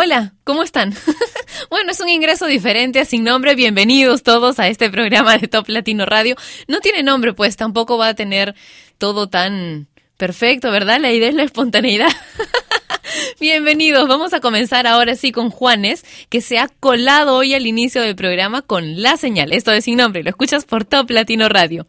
Hola, ¿cómo están? bueno, es un ingreso diferente Sin Nombre. Bienvenidos todos a este programa de Top Latino Radio. No tiene nombre, pues tampoco va a tener todo tan perfecto, ¿verdad? La idea es la espontaneidad. Bienvenidos, vamos a comenzar ahora sí con Juanes, que se ha colado hoy al inicio del programa con la señal. Esto es Sin Nombre, lo escuchas por Top Latino Radio.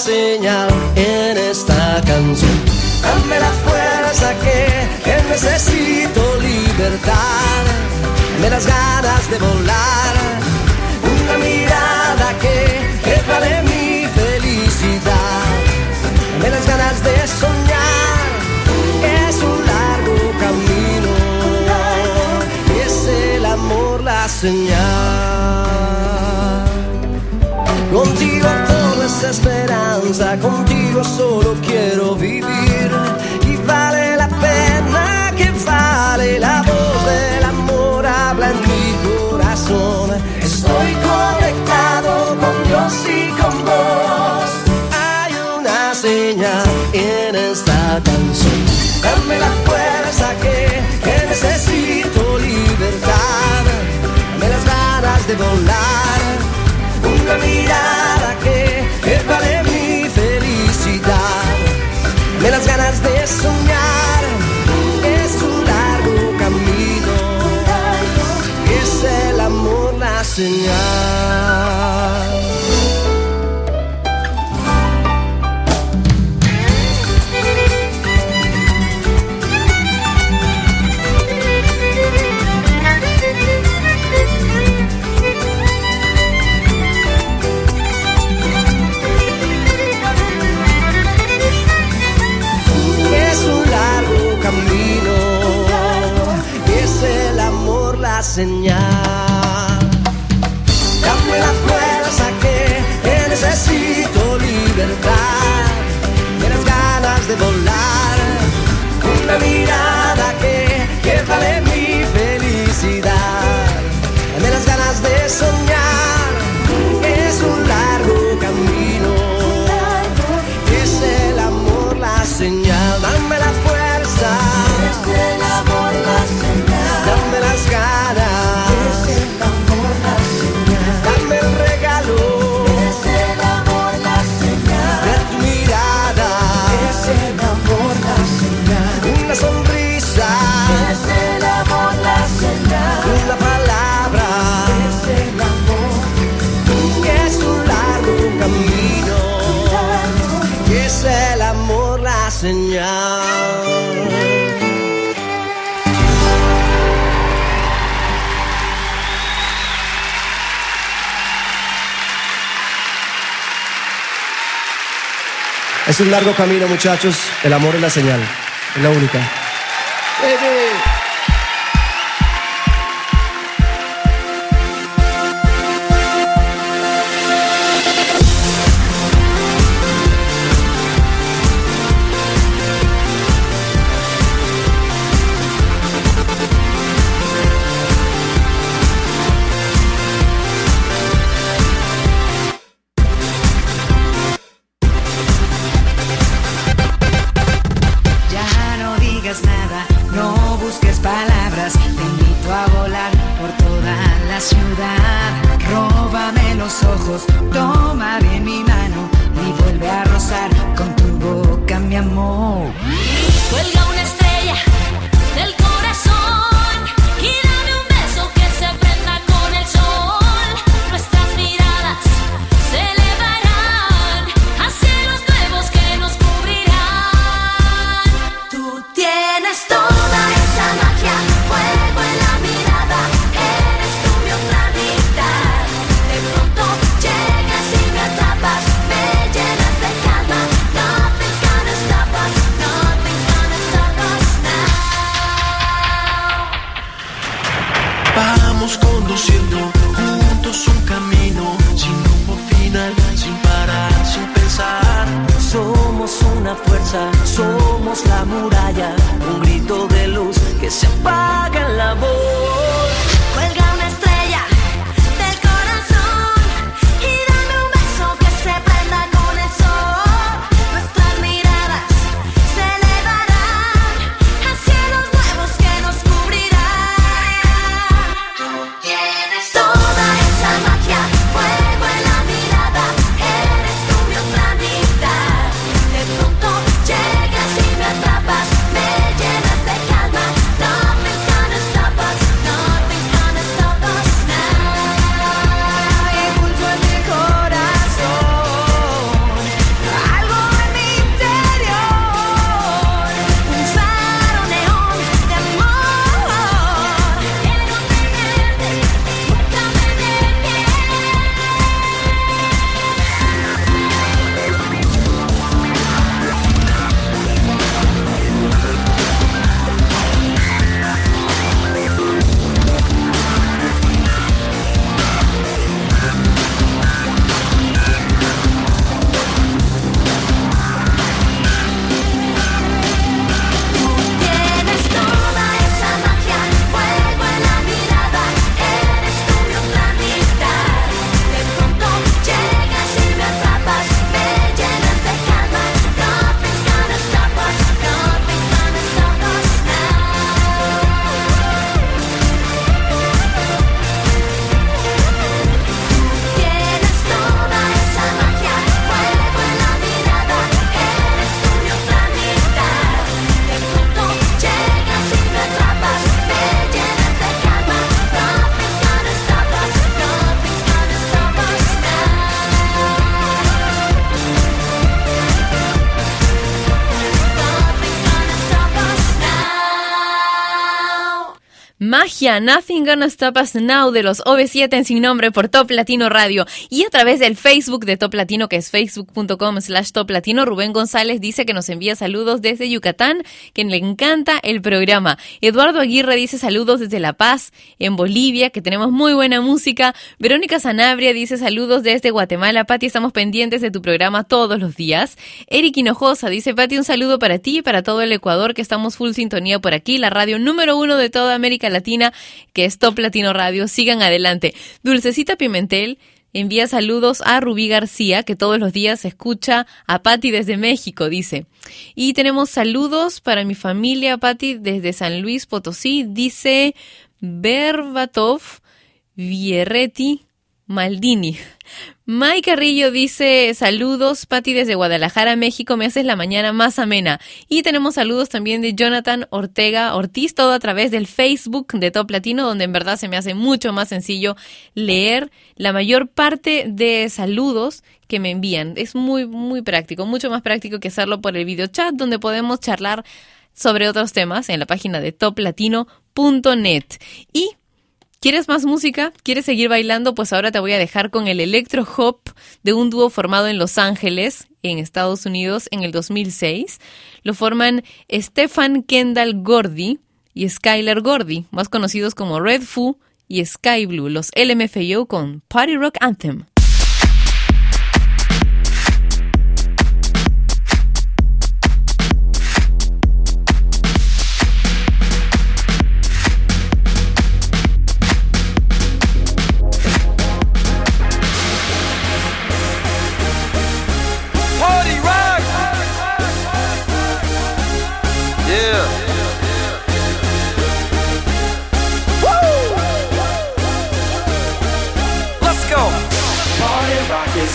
señal en esta canción. Dame la fuerza que, que necesito libertad. Dame las ganas de volar. Una mirada que, que vale mi felicidad. Dame las ganas de soñar. Es un largo camino. Es el amor la señal. Todo es esperanza, contigo solo quiero vivir. Y vale la pena que vale la voz del amor, habla en mi corazón. Estoy conectado con Dios y con vos. Hay una señal en esta canción. Dame la fuerza que, que necesito libertad. Dame las ganas de volar. Una mirada Es un largo camino. Es el amor la señal. Señal. Dame la fuerza que, necesito libertad, las ganas de volar, una mirada que, que vale mi felicidad, de las ganas de soñar, un largo camino, muchachos. El amor es la señal. Es la única. Nothing Gonna Stop Us Now de los OV7 en sin nombre por Top Latino Radio y a través del Facebook de Top Latino que es facebook.com slash Top Latino. Rubén González dice que nos envía saludos desde Yucatán, que le encanta el programa. Eduardo Aguirre dice saludos desde La Paz, en Bolivia, que tenemos muy buena música. Verónica Sanabria dice saludos desde Guatemala. Pati, estamos pendientes de tu programa todos los días. Eric Hinojosa dice, Pati, un saludo para ti y para todo el Ecuador, que estamos full sintonía por aquí, la radio número uno de toda América Latina, que es Top Latino Radio. Sigan adelante. Dulcecita Pimentel envía saludos a Rubí García, que todos los días escucha a Patti desde México, dice. Y tenemos saludos para mi familia, Patti, desde San Luis Potosí, dice Berbatov Vierretti Maldini. May Carrillo dice saludos, Patti desde Guadalajara, México, me haces la mañana más amena. Y tenemos saludos también de Jonathan Ortega Ortiz, todo a través del Facebook de Top Latino, donde en verdad se me hace mucho más sencillo leer la mayor parte de saludos que me envían. Es muy, muy práctico, mucho más práctico que hacerlo por el video chat, donde podemos charlar sobre otros temas en la página de toplatino.net. Y ¿Quieres más música? ¿Quieres seguir bailando? Pues ahora te voy a dejar con el electro hop de un dúo formado en Los Ángeles, en Estados Unidos, en el 2006. Lo forman Stefan Kendall Gordy y Skylar Gordy, más conocidos como Red Foo y Sky Blue, los LMFAO con Party Rock Anthem.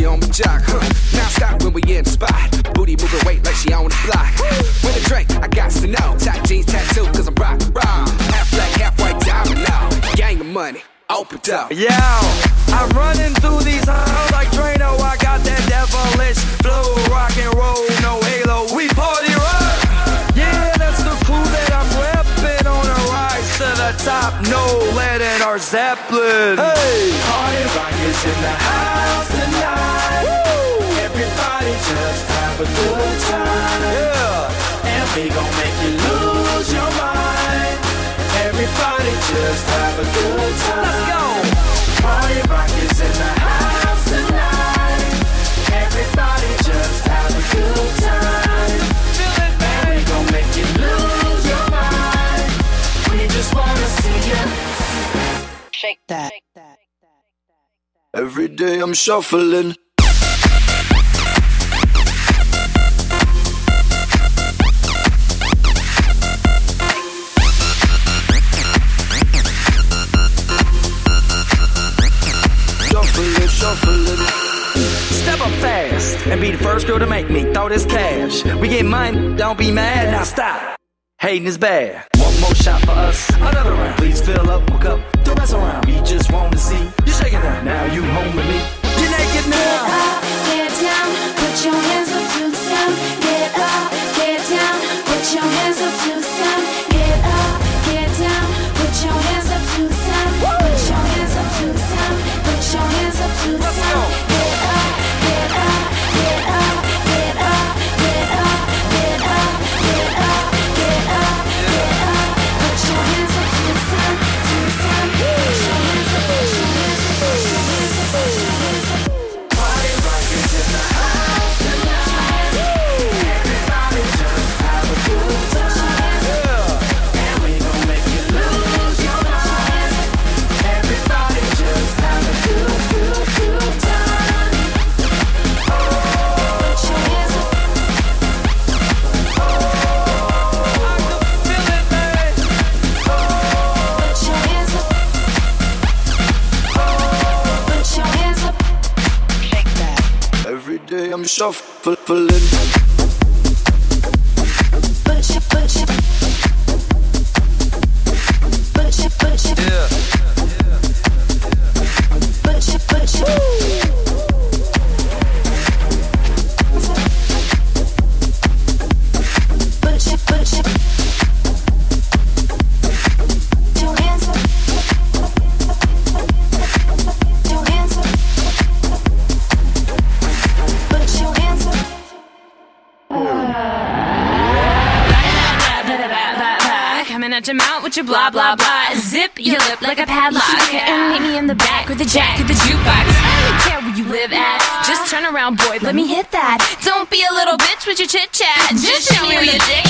She on my jock, huh? Now stop when we in the spot. Booty moving weight like she on the block. With a drink, I got to know. Tight jeans tattoo, cause I'm rock, raw. Half black, half white diamond now. Gang of money, open up. Yeah, I'm running through these halls like Drano. I got that devilish flow, rock and roll, no halo. We party rock. Yeah, that's the crew that I'm repping on a rise to the top. No lead in our Zeppelin. Hey, Party rock is in the house yeah. And we gon' make you lose your mind. Everybody just have a good time. Let's go. Party rock is in the house tonight. Everybody just have a good time. Feel it, And we gon' make you lose your mind. We just wanna see you. Shake that. Every day I'm shuffling. Shuffling, and be the first girl to make me throw this cash. We get money, don't be mad, now stop. Hating is bad. One more shot for us, another round. Please fill up my cup, don't mess around. We just want to see you shaking that. Now you home with me. You're naked now. Shuffling. Blah blah blah. Zip your lip like a padlock. And meet me in the back with the jack of the jukebox. I don't care where you live at. Just turn around, boy, let me hit that. Don't be a little bitch with your chit chat. Just show me where your dick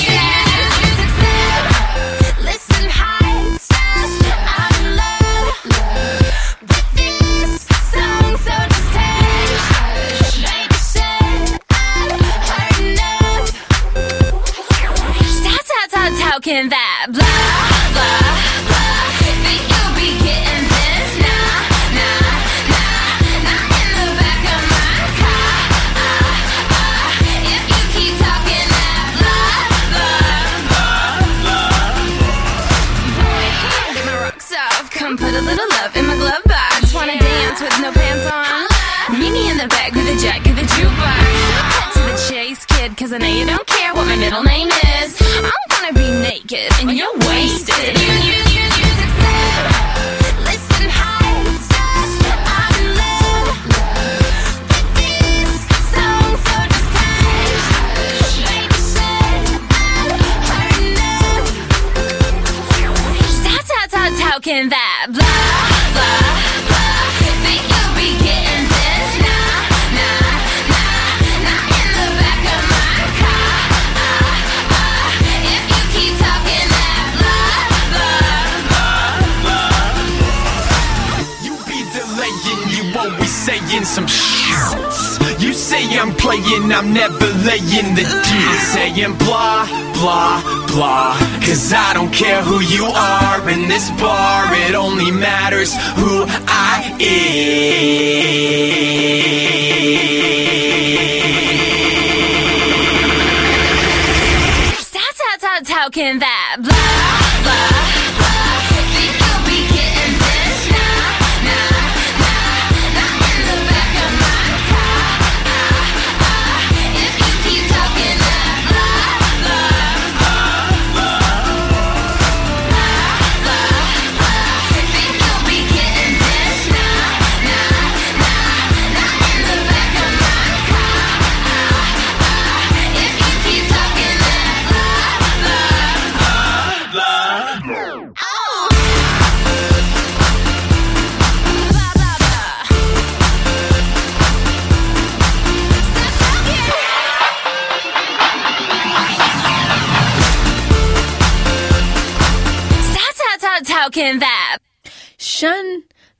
talking that blah, blah, blah. Think you'll be getting this? Nah, nah, nah, in the back of my car. Ah, ah. If you keep talking that blah, blah, blah. You be delaying, you always saying some shit. You say I'm playing, I'm never laying the deal. Saying blah, blah, blah. Cause I don't care who you are in this bar, it only matters who I am. Stop talking that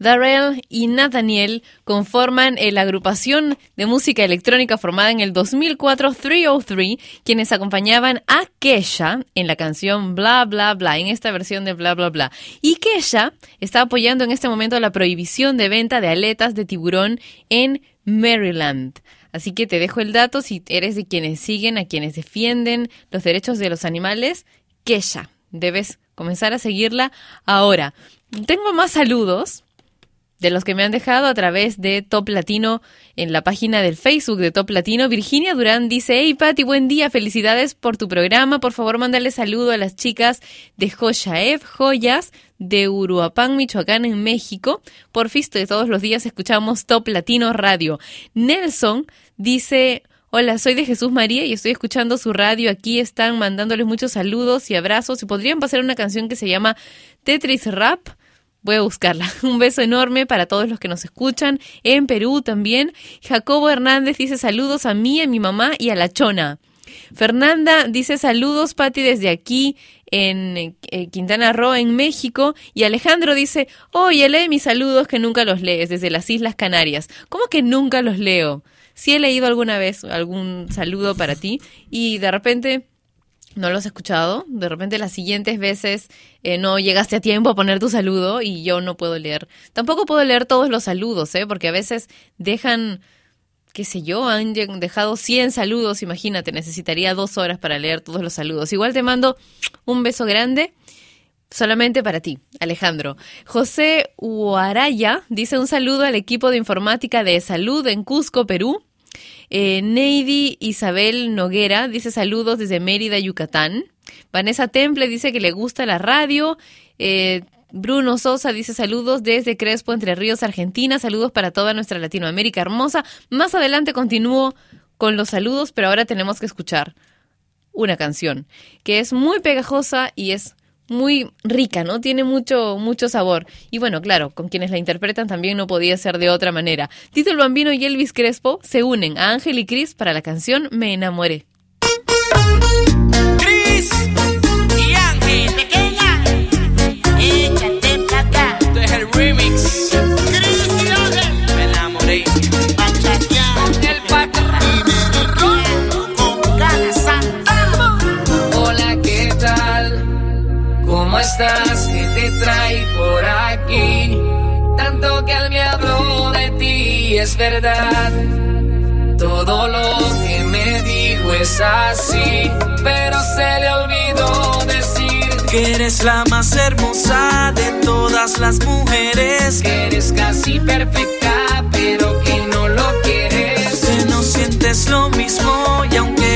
Darrell y Nathaniel conforman eh, la agrupación de música electrónica formada en el 2004 303, quienes acompañaban a Kesha en la canción Bla Bla Bla, en esta versión de Bla Bla Bla. Y Kesha está apoyando en este momento la prohibición de venta de aletas de tiburón en Maryland. Así que te dejo el dato si eres de quienes siguen, a quienes defienden los derechos de los animales. Kesha, debes comenzar a seguirla ahora. Tengo más saludos de los que me han dejado a través de Top Latino en la página del Facebook de Top Latino. Virginia Durán dice, hey Pati, buen día, felicidades por tu programa. Por favor, mándale saludo a las chicas de Joyaev Joyas de Uruapan, Michoacán, en México. Por fisto de todos los días escuchamos Top Latino Radio. Nelson dice... Hola, soy de Jesús María y estoy escuchando su radio. Aquí están mandándoles muchos saludos y abrazos. Y podrían pasar una canción que se llama Tetris Rap. Voy a buscarla. Un beso enorme para todos los que nos escuchan. En Perú también. Jacobo Hernández dice saludos a mí, a mi mamá y a la chona. Fernanda dice saludos, Pati, desde aquí en eh, Quintana Roo, en México. Y Alejandro dice, oye, lee mis saludos que nunca los lees desde las Islas Canarias. ¿Cómo que nunca los leo? Sí he leído alguna vez algún saludo para ti y de repente no lo has escuchado. De repente las siguientes veces eh, no llegaste a tiempo a poner tu saludo y yo no puedo leer. Tampoco puedo leer todos los saludos, ¿eh? porque a veces dejan, qué sé yo, han dejado 100 saludos. Imagínate, necesitaría dos horas para leer todos los saludos. Igual te mando un beso grande. Solamente para ti, Alejandro. José Huaraya dice un saludo al equipo de informática de salud en Cusco, Perú. Eh, Neidi Isabel Noguera dice saludos desde Mérida, Yucatán. Vanessa Temple dice que le gusta la radio. Eh, Bruno Sosa dice saludos desde Crespo, Entre Ríos, Argentina. Saludos para toda nuestra Latinoamérica hermosa. Más adelante continúo con los saludos, pero ahora tenemos que escuchar una canción que es muy pegajosa y es muy rica, ¿no? Tiene mucho, mucho sabor. Y bueno, claro, con quienes la interpretan también no podía ser de otra manera. Tito el Bambino y Elvis Crespo se unen a Ángel y Cris para la canción Me enamoré. ¿Qué te trae por aquí? Tanto que él me habló de ti, es verdad. Todo lo que me dijo es así, pero se le olvidó decir Que eres la más hermosa de todas las mujeres. que eres casi perfecta, pero que no lo quieres. Que no sientes lo mismo y aunque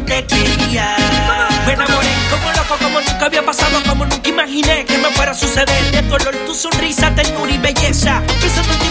te quería. Me enamoré como loco, como nunca había pasado, como nunca imaginé que me fuera a suceder. De tu olor, tu sonrisa, ternura y belleza. Pensando en ti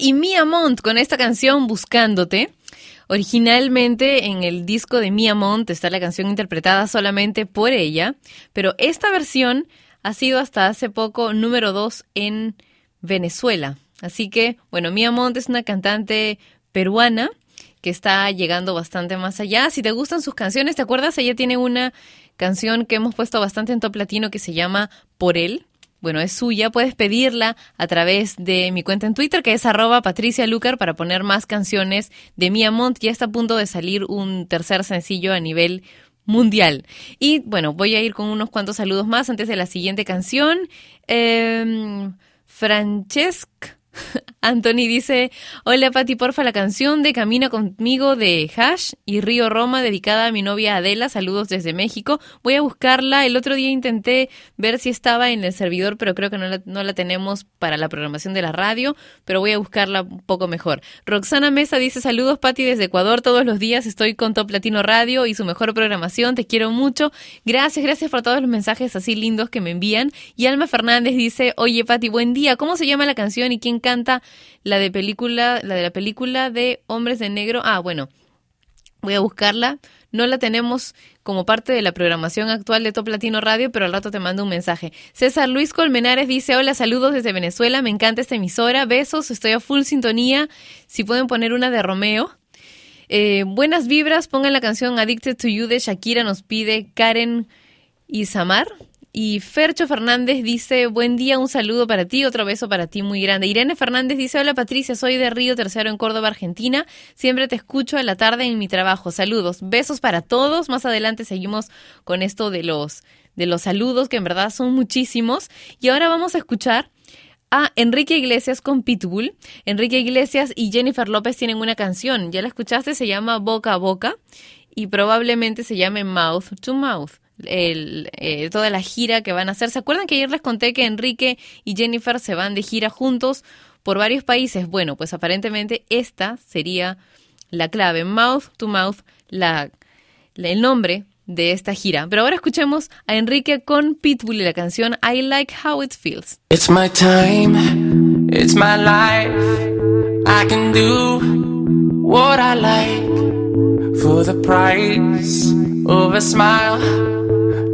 Y Mia Mont con esta canción Buscándote. Originalmente en el disco de Mia Mont está la canción interpretada solamente por ella, pero esta versión ha sido hasta hace poco número 2 en Venezuela. Así que, bueno, Mia Mont es una cantante peruana que está llegando bastante más allá. Si te gustan sus canciones, ¿te acuerdas? Ella tiene una canción que hemos puesto bastante en top latino que se llama Por él. Bueno, es suya, puedes pedirla a través de mi cuenta en Twitter, que es arroba Patricia Lucar, para poner más canciones de Mia Mont. Ya está a punto de salir un tercer sencillo a nivel mundial. Y bueno, voy a ir con unos cuantos saludos más antes de la siguiente canción. Eh, Francesc Anthony dice, hola Pati, porfa, la canción de Camina conmigo de Hash y Río Roma dedicada a mi novia Adela, saludos desde México. Voy a buscarla, el otro día intenté ver si estaba en el servidor, pero creo que no la, no la tenemos para la programación de la radio, pero voy a buscarla un poco mejor. Roxana Mesa dice, saludos Pati desde Ecuador, todos los días estoy con Top Latino Radio y su mejor programación, te quiero mucho. Gracias, gracias por todos los mensajes así lindos que me envían. Y Alma Fernández dice, oye Pati, buen día, ¿cómo se llama la canción y quién canta la de película, la de la película de Hombres de Negro. Ah, bueno, voy a buscarla. No la tenemos como parte de la programación actual de Top Latino Radio, pero al rato te mando un mensaje. César Luis Colmenares dice, hola, saludos desde Venezuela, me encanta esta emisora, besos, estoy a full sintonía. Si pueden poner una de Romeo. Eh, buenas vibras, pongan la canción Addicted to You de Shakira, nos pide Karen Isamar. Y Fercho Fernández dice, buen día, un saludo para ti, otro beso para ti muy grande. Irene Fernández dice, hola Patricia, soy de Río Tercero en Córdoba, Argentina. Siempre te escucho a la tarde en mi trabajo. Saludos, besos para todos. Más adelante seguimos con esto de los, de los saludos, que en verdad son muchísimos. Y ahora vamos a escuchar a Enrique Iglesias con Pitbull. Enrique Iglesias y Jennifer López tienen una canción. Ya la escuchaste, se llama Boca a Boca y probablemente se llame Mouth to Mouth el, eh, toda la gira que van a hacer. ¿Se acuerdan que ayer les conté que Enrique y Jennifer se van de gira juntos por varios países? Bueno, pues aparentemente esta sería la clave, mouth to mouth, la, el nombre de esta gira. Pero ahora escuchemos a Enrique con Pitbull y la canción I Like How It Feels. It's my time, it's my life. I can do what I like for the price a smile.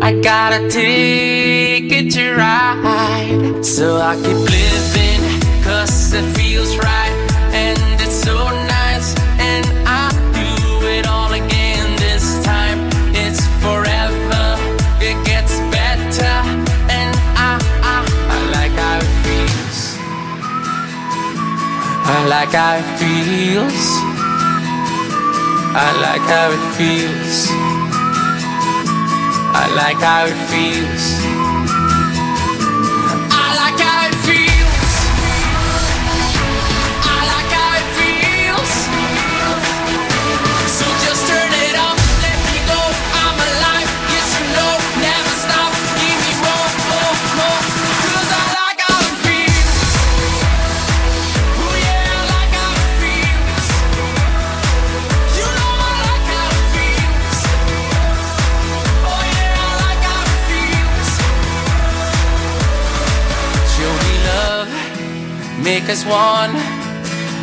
I got a ticket to ride, so I keep living, cause it feels right, and it's so nice, and I do it all again this time. It's forever, it gets better, and I, I, I like how it feels. I like how it feels. I like how it feels. I like how it feels. Make us one.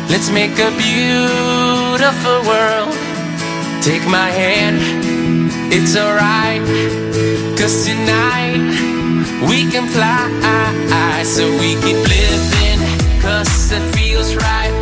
Let's make a beautiful world. Take my hand, it's alright. Cause tonight we can fly. So we keep living, cause it feels right.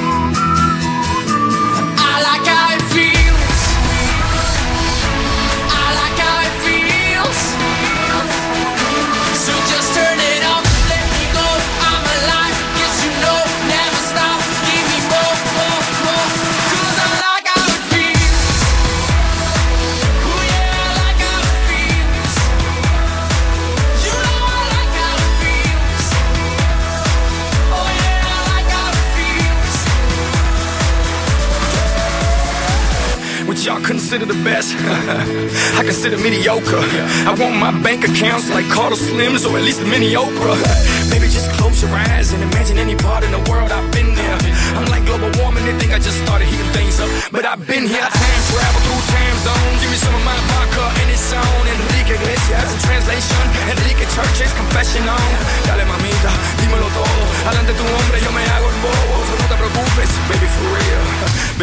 Consider the best. I consider mediocre. I want my bank accounts like Carter Slims or at least a mini Oprah. Baby, just close your eyes and imagine any part in the world I've been there. I'm like global warming, they think I just started heating things up. But I've been here, I time travel through time zones. Give me some of my vodka and it's on. Enrique Iglesias in translation. Enrique Church's confession on. Dale mamita, dímelo todo. Adelante tu hombre, yo me hago el bobo. So no te preocupes, baby, for real.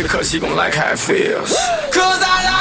Because you gon' like how it feels. Cause I like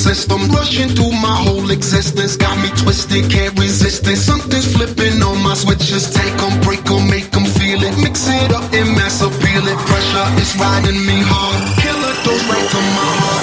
system, rushing through my whole existence. Got me twisted, can't resist it. Something's flipping on my switches. Take them, break Take 'em, break 'em, make 'em feel it. Mix it up and mass appeal it. Pressure is riding me hard. Killer goes right to my heart.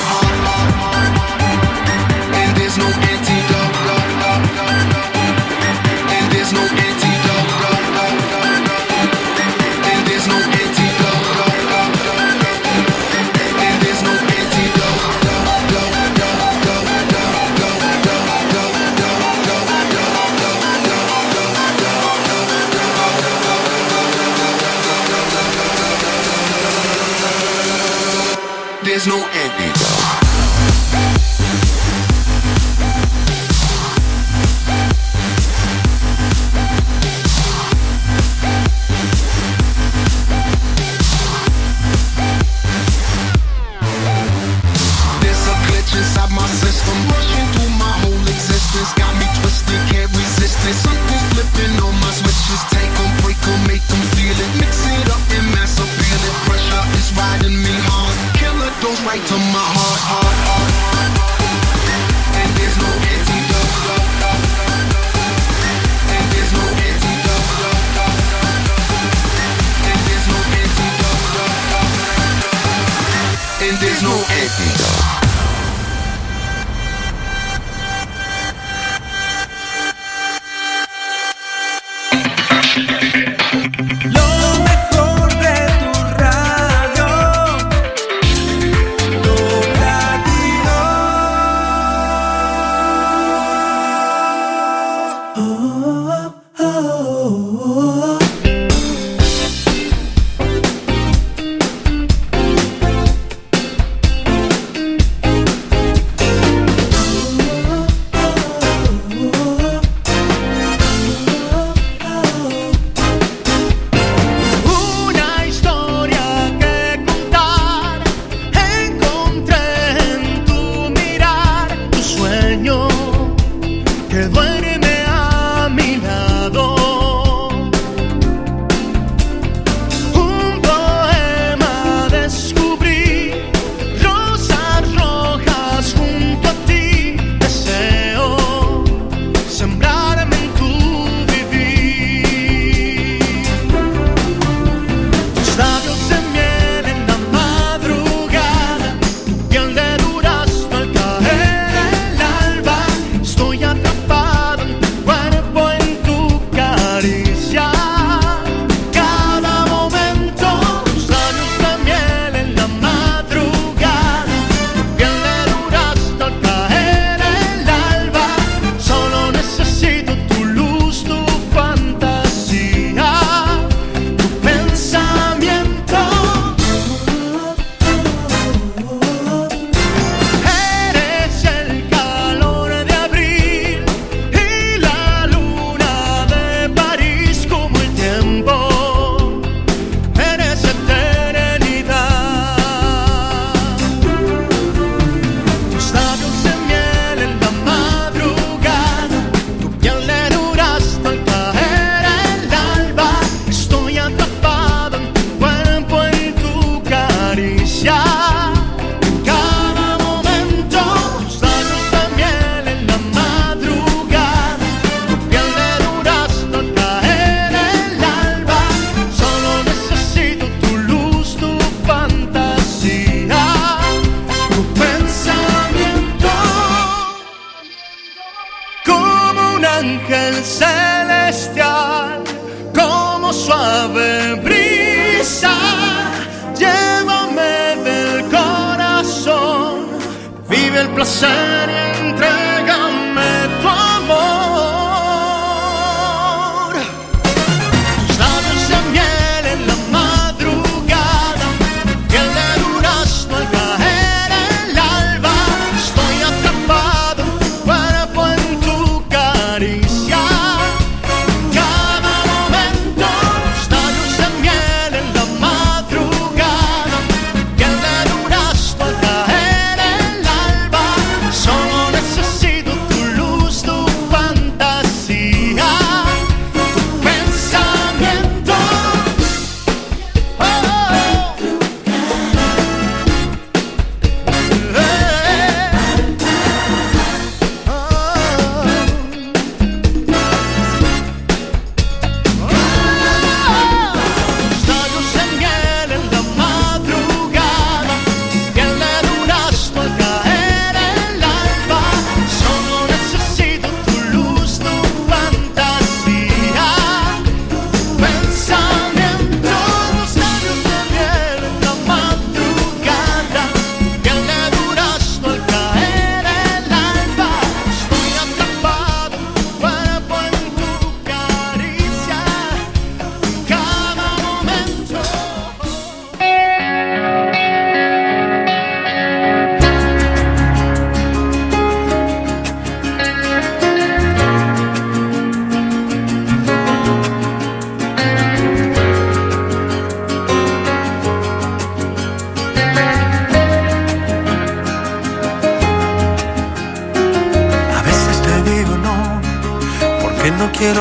shine.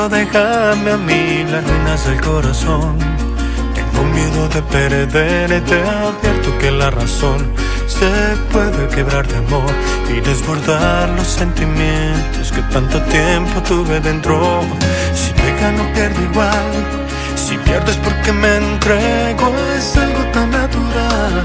No dejarme a mí las ruinas del corazón. Tengo miedo de perder y te advierto que la razón se puede quebrar de amor y desbordar los sentimientos que tanto tiempo tuve dentro. Si me gano pierdo igual, si pierdes porque me entrego es algo tan natural.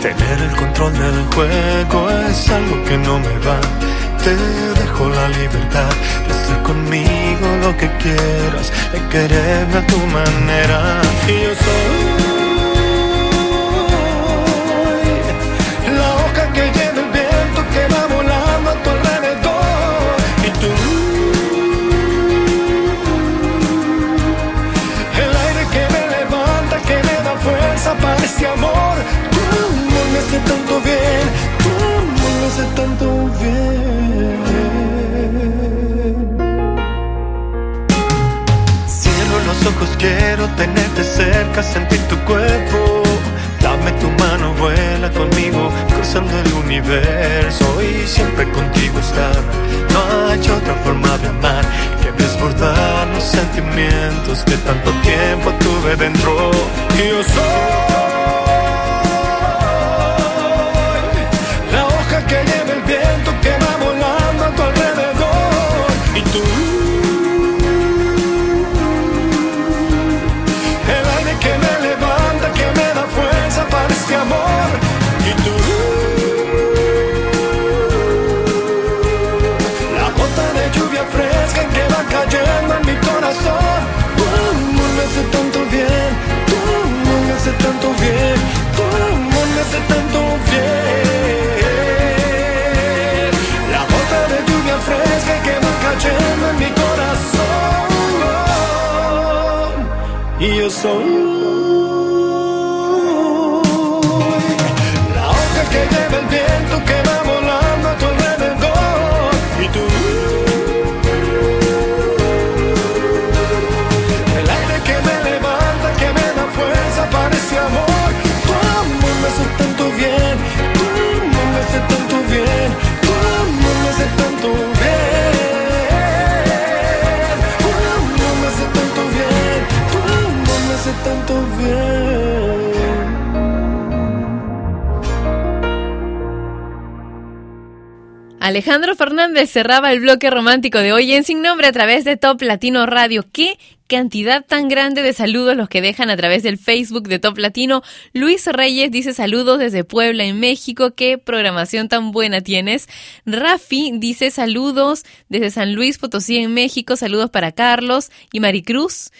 Tener el control del juego es algo que no me va. Te dejo la libertad de hacer conmigo lo que quieras, de quererme a tu manera. Y yo soy la hoja que lleva el viento que va volando a tu alrededor. Y tú, el aire que me levanta, que me da fuerza para este amor. Tu me hace tanto bien, tu me hace tanto bien. Quiero tenerte cerca, sentir tu cuerpo. Dame tu mano, vuela conmigo, cruzando el universo y siempre contigo estar. No hay otra forma de amar que desbordar los sentimientos que tanto tiempo tuve dentro. Y yo soy Alejandro Fernández cerraba el bloque romántico de hoy en Sin Nombre a través de Top Latino Radio. ¿Qué cantidad tan grande de saludos los que dejan a través del Facebook de Top Latino? Luis Reyes dice saludos desde Puebla, en México. ¿Qué programación tan buena tienes? Rafi dice saludos desde San Luis Potosí, en México. Saludos para Carlos y Maricruz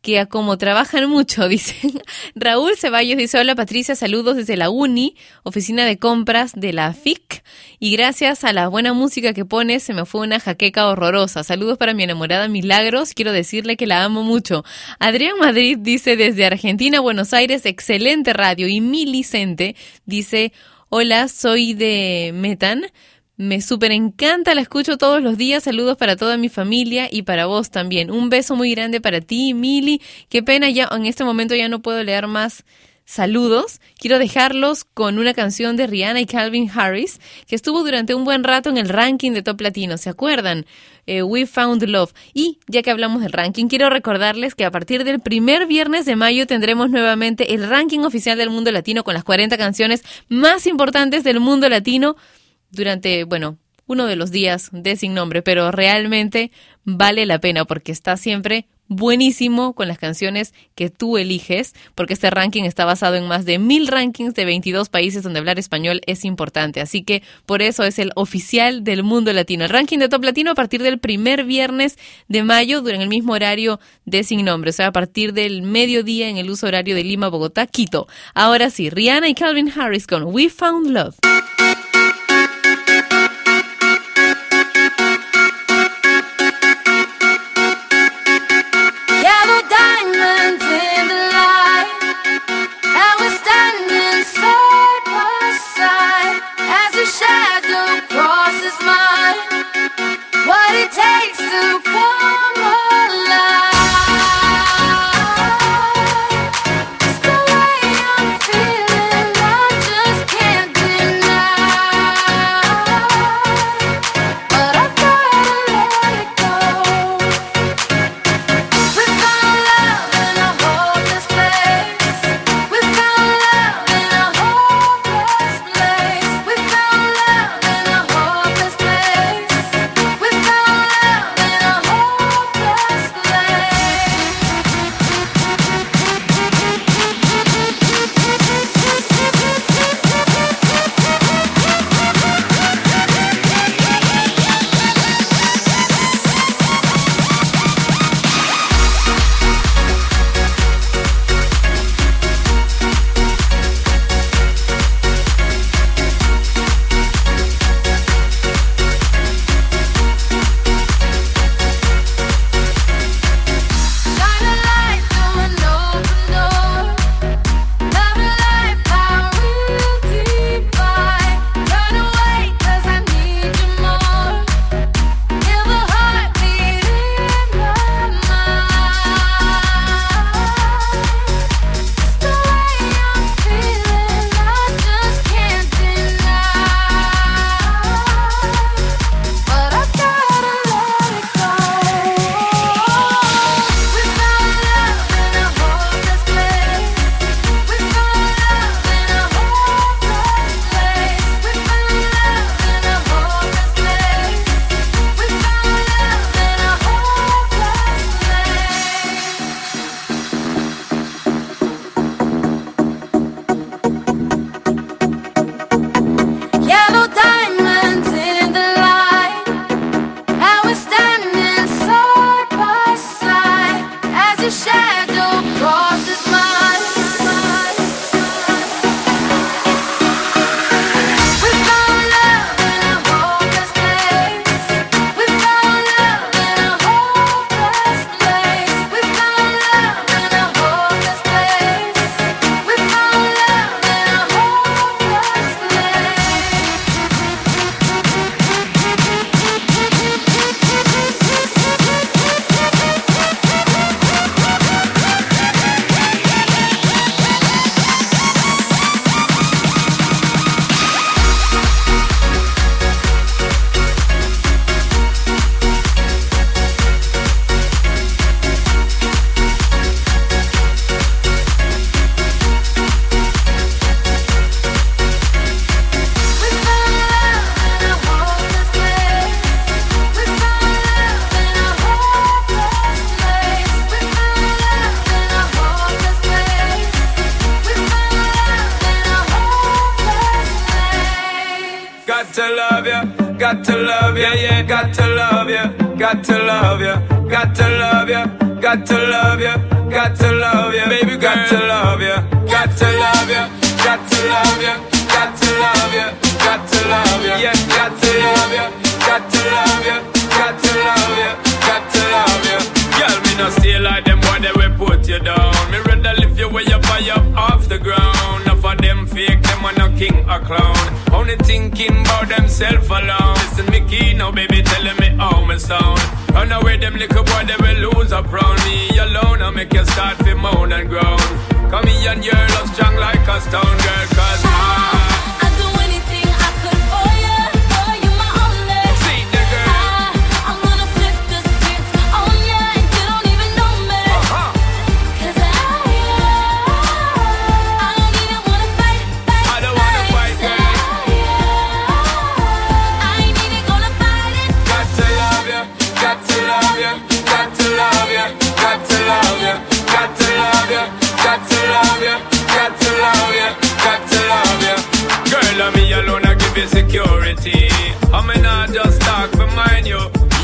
que a como trabajan mucho, dicen. Raúl Ceballos dice, hola Patricia, saludos desde la UNI, oficina de compras de la FIC, y gracias a la buena música que pones, se me fue una jaqueca horrorosa. Saludos para mi enamorada Milagros, quiero decirle que la amo mucho. Adrián Madrid dice, desde Argentina, Buenos Aires, excelente radio, y Milicente dice, hola, soy de Metan, me súper encanta, la escucho todos los días. Saludos para toda mi familia y para vos también. Un beso muy grande para ti, Mili. Qué pena, ya en este momento ya no puedo leer más saludos. Quiero dejarlos con una canción de Rihanna y Calvin Harris, que estuvo durante un buen rato en el ranking de Top Latino. ¿Se acuerdan? Eh, We Found Love. Y ya que hablamos del ranking, quiero recordarles que a partir del primer viernes de mayo tendremos nuevamente el ranking oficial del mundo latino con las 40 canciones más importantes del mundo latino durante, bueno, uno de los días de sin nombre, pero realmente vale la pena porque está siempre buenísimo con las canciones que tú eliges, porque este ranking está basado en más de mil rankings de 22 países donde hablar español es importante. Así que por eso es el oficial del mundo latino. El ranking de Top Latino a partir del primer viernes de mayo, durante el mismo horario de sin nombre, o sea, a partir del mediodía en el uso horario de Lima, Bogotá, Quito. Ahora sí, Rihanna y Calvin Harris con We Found Love.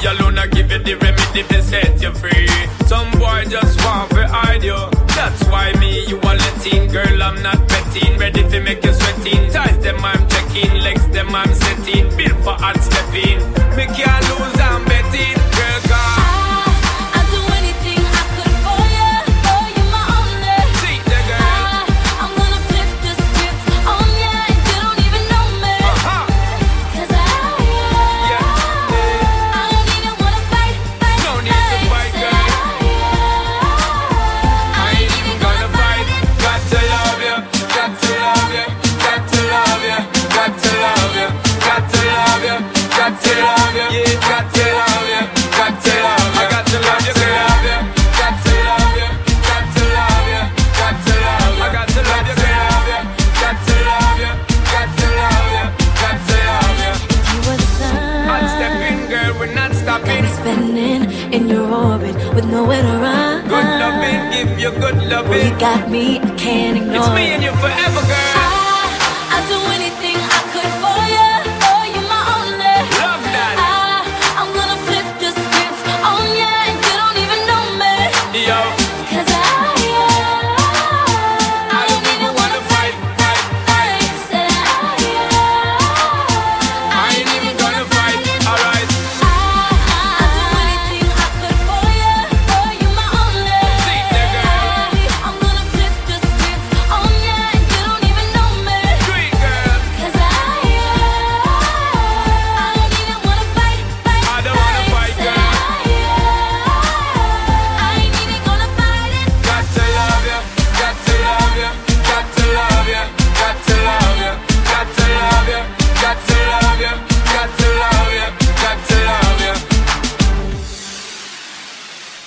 Alone, I give you the remedy to set you free. Some boy just want to hide you. That's why me, you are letting. Girl, I'm not betting. Ready to make you sweating. Ties them, I'm checking. Legs them, I'm setting. Built for hard stepping. Me can't lose, give you You got me, I can't ignore It's me and you forever, girl.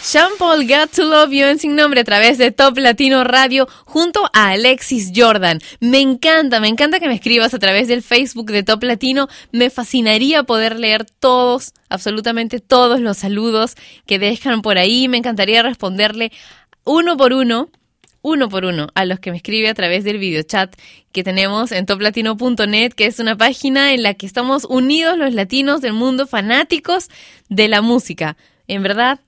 Sean Paul Got to Love You en Sin Nombre a través de Top Latino Radio junto a Alexis Jordan. Me encanta, me encanta que me escribas a través del Facebook de Top Latino. Me fascinaría poder leer todos, absolutamente todos los saludos que dejan por ahí. Me encantaría responderle uno por uno uno por uno a los que me escribe a través del videochat que tenemos en toplatino.net, que es una página en la que estamos unidos los latinos del mundo fanáticos de la música. En verdad,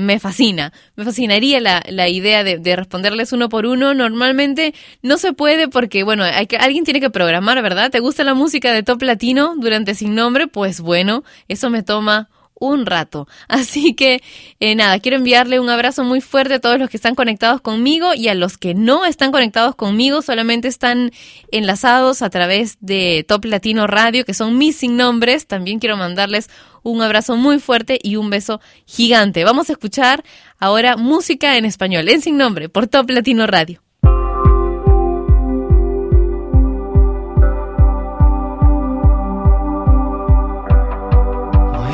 me fascina, me fascinaría la, la idea de, de responderles uno por uno. Normalmente no se puede porque, bueno, hay que, alguien tiene que programar, ¿verdad? ¿Te gusta la música de Top Latino durante Sin Nombre? Pues bueno, eso me toma un rato. Así que eh, nada, quiero enviarle un abrazo muy fuerte a todos los que están conectados conmigo y a los que no están conectados conmigo, solamente están enlazados a través de Top Latino Radio, que son mis sin nombres. También quiero mandarles un abrazo muy fuerte y un beso gigante. Vamos a escuchar ahora música en español, en sin nombre, por Top Latino Radio. Voy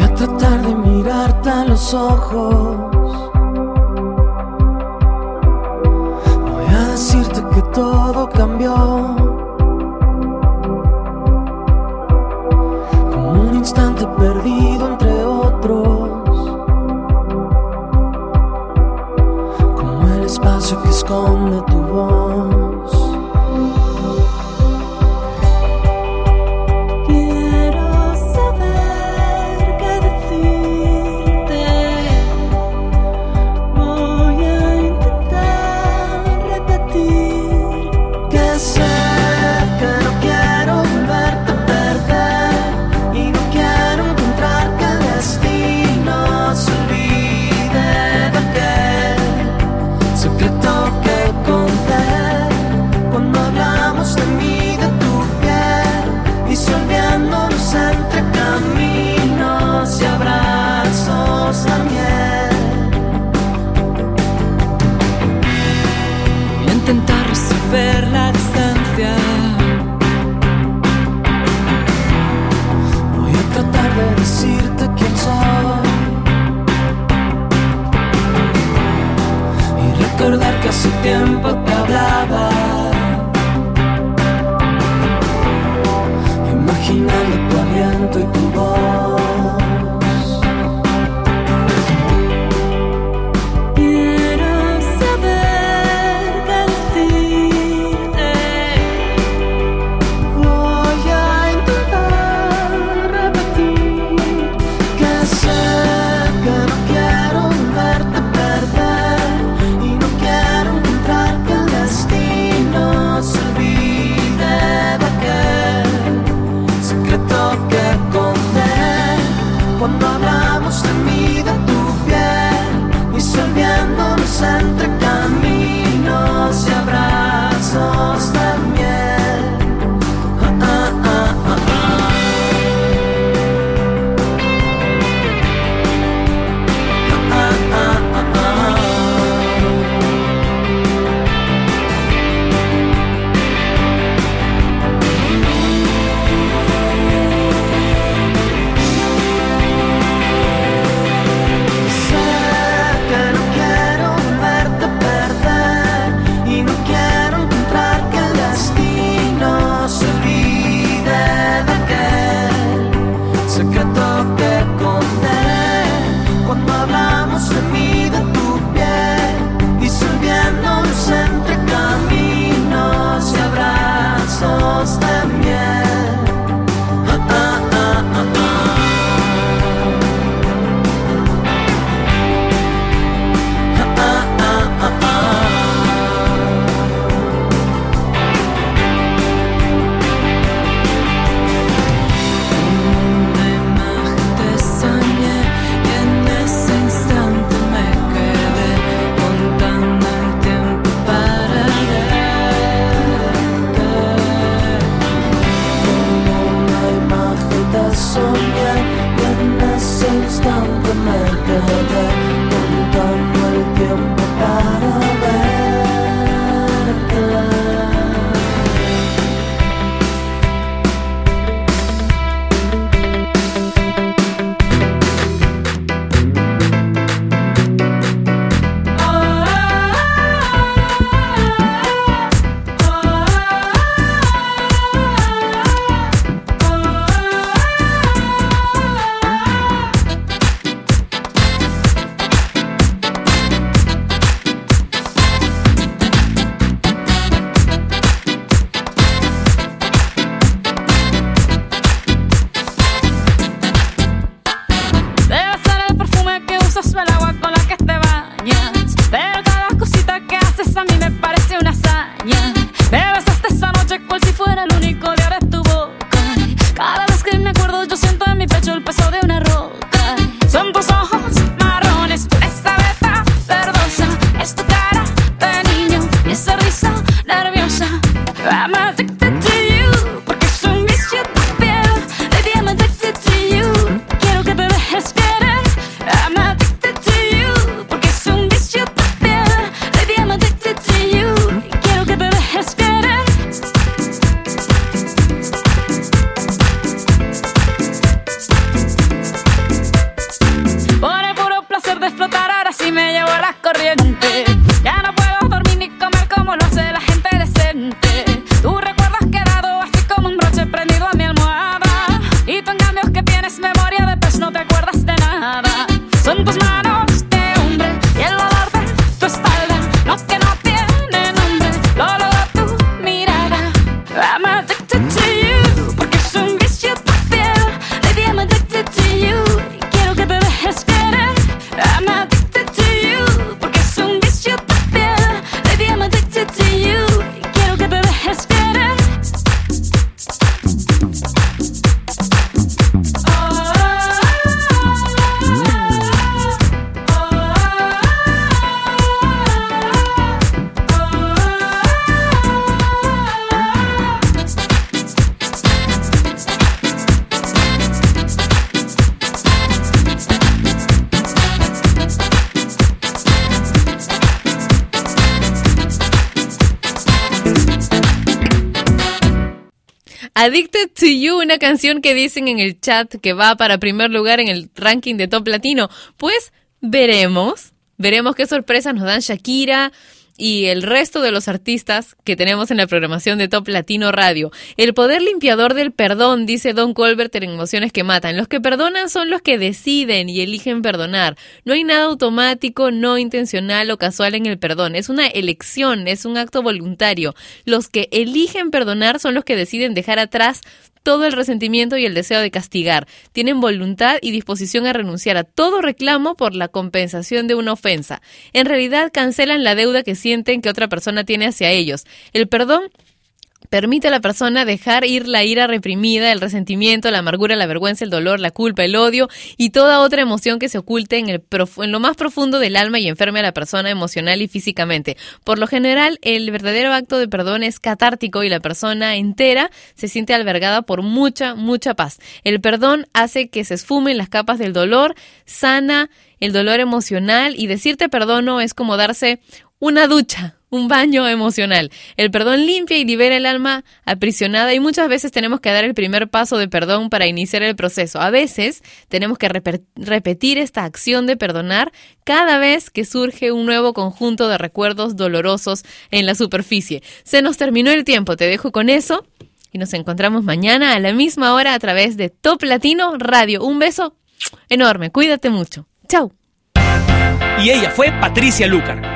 a tratar de mirarte a los ojos. Voy a decirte que todo cambió. Espacio que tiempo te canción que dicen en el chat que va para primer lugar en el ranking de Top Latino. Pues veremos, veremos qué sorpresas nos dan Shakira y el resto de los artistas que tenemos en la programación de Top Latino Radio. El poder limpiador del perdón, dice Don Colbert en Emociones que Matan. Los que perdonan son los que deciden y eligen perdonar. No hay nada automático, no intencional o casual en el perdón. Es una elección, es un acto voluntario. Los que eligen perdonar son los que deciden dejar atrás todo el resentimiento y el deseo de castigar. Tienen voluntad y disposición a renunciar a todo reclamo por la compensación de una ofensa. En realidad cancelan la deuda que sienten que otra persona tiene hacia ellos. El perdón Permite a la persona dejar ir la ira reprimida, el resentimiento, la amargura, la vergüenza, el dolor, la culpa, el odio y toda otra emoción que se oculte en, el en lo más profundo del alma y enferme a la persona emocional y físicamente. Por lo general, el verdadero acto de perdón es catártico y la persona entera se siente albergada por mucha, mucha paz. El perdón hace que se esfumen las capas del dolor, sana el dolor emocional y decirte perdono es como darse una ducha, un baño emocional. El perdón limpia y libera el alma aprisionada y muchas veces tenemos que dar el primer paso de perdón para iniciar el proceso. A veces tenemos que repetir esta acción de perdonar cada vez que surge un nuevo conjunto de recuerdos dolorosos en la superficie. Se nos terminó el tiempo, te dejo con eso y nos encontramos mañana a la misma hora a través de Top Latino Radio. Un beso enorme, cuídate mucho. Chao. Y ella fue Patricia Lucar,